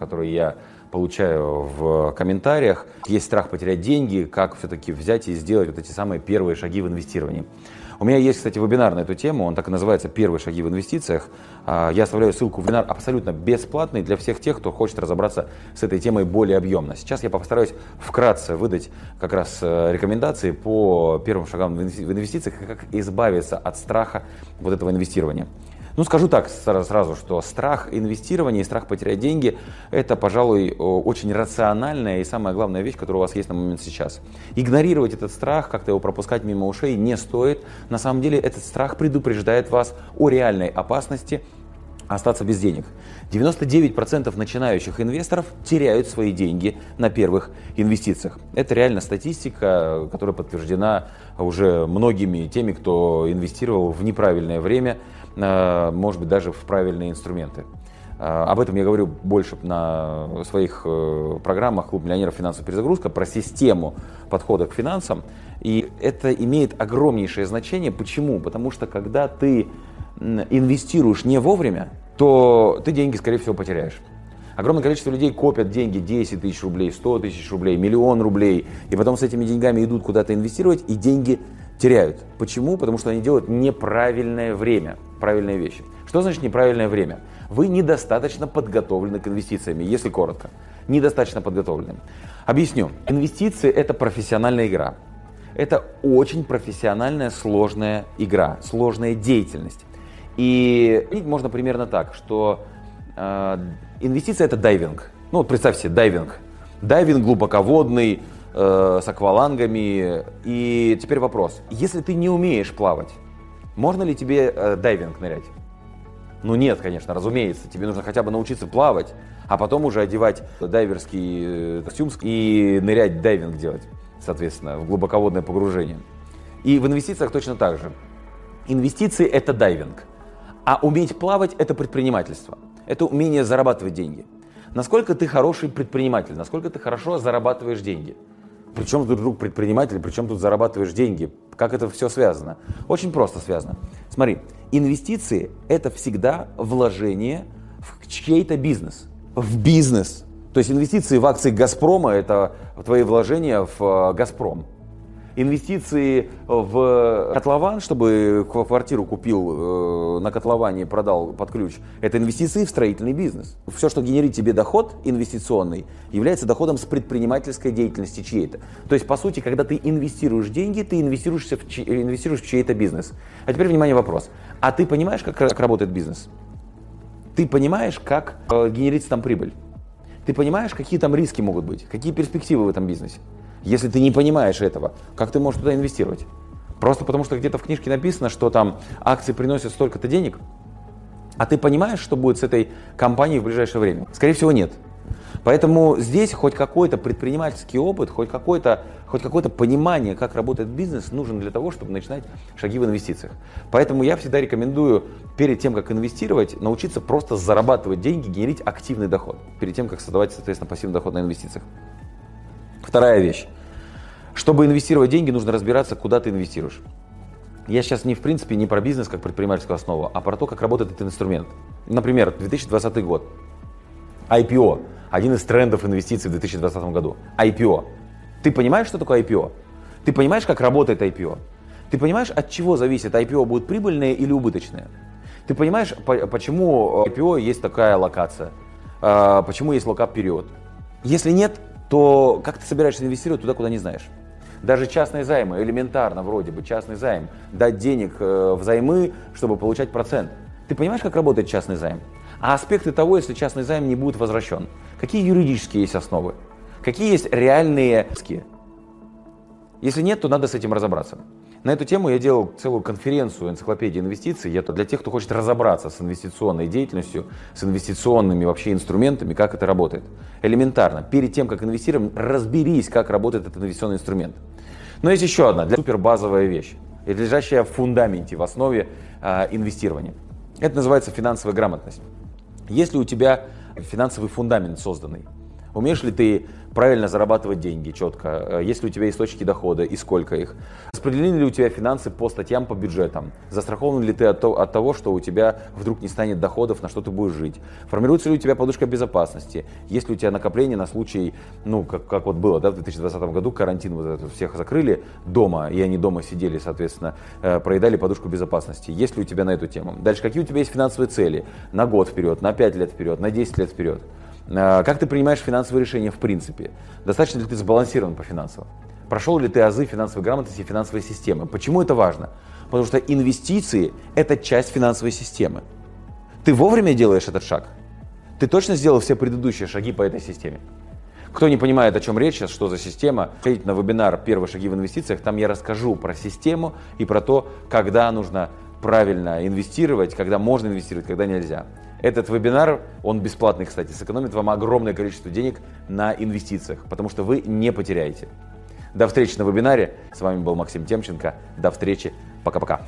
которые я получаю в комментариях. Есть страх потерять деньги, как все-таки взять и сделать вот эти самые первые шаги в инвестировании. У меня есть, кстати, вебинар на эту тему, он так и называется «Первые шаги в инвестициях». А, я оставляю ссылку в вебинар абсолютно бесплатный для всех тех, кто хочет разобраться с этой темой более объемно. Сейчас я постараюсь вкратце выдать как раз э, рекомендации по первым шагам в инвестициях, как избавиться от страха вот этого инвестирования. Ну, скажу так сразу, что страх инвестирования и страх потерять деньги – это, пожалуй, очень рациональная и самая главная вещь, которая у вас есть на момент сейчас. Игнорировать этот страх, как-то его пропускать мимо ушей не стоит. На самом деле этот страх предупреждает вас о реальной опасности остаться без денег. 99% начинающих инвесторов теряют свои деньги на первых инвестициях. Это реально статистика, которая подтверждена уже многими теми, кто инвестировал в неправильное время – Э, может быть, даже в правильные инструменты. Э, об этом я говорю больше на своих э, программах «Клуб миллионеров. Финансовая перезагрузка» про систему подхода к финансам. И это имеет огромнейшее значение. Почему? Потому что когда ты инвестируешь не вовремя, то ты деньги, скорее всего, потеряешь. Огромное количество людей копят деньги 10 тысяч рублей, 100 тысяч рублей, миллион рублей, и потом с этими деньгами идут куда-то инвестировать, и деньги теряют. Почему? Потому что они делают неправильное время, правильные вещи. Что значит неправильное время? Вы недостаточно подготовлены к инвестициями, если коротко. Недостаточно подготовлены. Объясню. Инвестиции – это профессиональная игра. Это очень профессиональная, сложная игра, сложная деятельность. И можно примерно так, что э, инвестиция – это дайвинг. Ну вот представь себе, дайвинг. Дайвинг глубоководный, э, с аквалангами. И теперь вопрос. Если ты не умеешь плавать, можно ли тебе э, дайвинг нырять? Ну нет, конечно, разумеется. Тебе нужно хотя бы научиться плавать, а потом уже одевать дайверский э, костюм и нырять дайвинг делать, соответственно, в глубоководное погружение. И в инвестициях точно так же. Инвестиции – это дайвинг, а уметь плавать – это предпринимательство. Это умение зарабатывать деньги. Насколько ты хороший предприниматель, насколько ты хорошо зарабатываешь деньги – причем тут друг предприниматель, причем тут зарабатываешь деньги? Как это все связано? Очень просто связано. Смотри, инвестиции – это всегда вложение в чей-то бизнес. В бизнес. То есть инвестиции в акции «Газпрома» – это твои вложения в э, «Газпром» инвестиции в котлован, чтобы квартиру купил э, на котловане продал под ключ, это инвестиции в строительный бизнес. Все, что генерит тебе доход инвестиционный, является доходом с предпринимательской деятельности чьей-то. То есть, по сути, когда ты инвестируешь деньги, ты инвестируешь в, чь... инвестируешь в чей-то бизнес. А теперь, внимание, вопрос. А ты понимаешь, как, как работает бизнес? Ты понимаешь, как э, генерится там прибыль? Ты понимаешь, какие там риски могут быть? Какие перспективы в этом бизнесе? Если ты не понимаешь этого, как ты можешь туда инвестировать? Просто потому, что где-то в книжке написано, что там акции приносят столько-то денег, а ты понимаешь, что будет с этой компанией в ближайшее время? Скорее всего, нет. Поэтому здесь хоть какой-то предпринимательский опыт, хоть какое-то хоть какое-то понимание, как работает бизнес, нужен для того, чтобы начинать шаги в инвестициях. Поэтому я всегда рекомендую перед тем, как инвестировать, научиться просто зарабатывать деньги, генерить активный доход, перед тем, как создавать, соответственно, пассивный доход на инвестициях. Вторая вещь. Чтобы инвестировать деньги, нужно разбираться, куда ты инвестируешь. Я сейчас не в принципе не про бизнес как предпринимательскую основу, а про то, как работает этот инструмент. Например, 2020 год. IPO. Один из трендов инвестиций в 2020 году. IPO. Ты понимаешь, что такое IPO? Ты понимаешь, как работает IPO? Ты понимаешь, от чего зависит, IPO будет прибыльное или убыточное? Ты понимаешь, почему IPO есть такая локация? А, почему есть локап-период? Если нет, то как ты собираешься инвестировать туда, куда не знаешь? Даже частные займы, элементарно вроде бы, частный займ, дать денег э, взаймы, чтобы получать процент. Ты понимаешь, как работает частный займ? А аспекты того, если частный займ не будет возвращен? Какие юридические есть основы? Какие есть реальные риски? Если нет, то надо с этим разобраться. На эту тему я делал целую конференцию энциклопедии инвестиций. Это для тех, кто хочет разобраться с инвестиционной деятельностью, с инвестиционными вообще инструментами, как это работает. Элементарно. Перед тем, как инвестировать, разберись, как работает этот инвестиционный инструмент. Но есть еще одна, для супер базовая вещь, лежащая в фундаменте, в основе э, инвестирования. Это называется финансовая грамотность. Если у тебя финансовый фундамент созданный, умеешь ли ты правильно зарабатывать деньги четко, есть ли у тебя источники дохода и сколько их, распределены ли у тебя финансы по статьям, по бюджетам, застрахован ли ты от, от того, что у тебя вдруг не станет доходов, на что ты будешь жить, формируется ли у тебя подушка безопасности, есть ли у тебя накопление на случай, ну, как, как вот было, да, в 2020 году карантин вот этот, всех закрыли дома, и они дома сидели, соответственно, э, проедали подушку безопасности, есть ли у тебя на эту тему. Дальше, какие у тебя есть финансовые цели? На год вперед, на 5 лет вперед, на 10 лет вперед. Э, как ты принимаешь финансовые решения в принципе? Достаточно ли ты сбалансирован по финансам? Прошел ли ты азы финансовой грамотности и финансовой системы? Почему это важно? Потому что инвестиции – это часть финансовой системы. Ты вовремя делаешь этот шаг? Ты точно сделал все предыдущие шаги по этой системе? Кто не понимает, о чем речь сейчас, что за система, ходите на вебинар «Первые шаги в инвестициях». Там я расскажу про систему и про то, когда нужно правильно инвестировать, когда можно инвестировать, когда нельзя. Этот вебинар, он бесплатный, кстати, сэкономит вам огромное количество денег на инвестициях, потому что вы не потеряете. До встречи на вебинаре. С вами был Максим Темченко. До встречи. Пока-пока.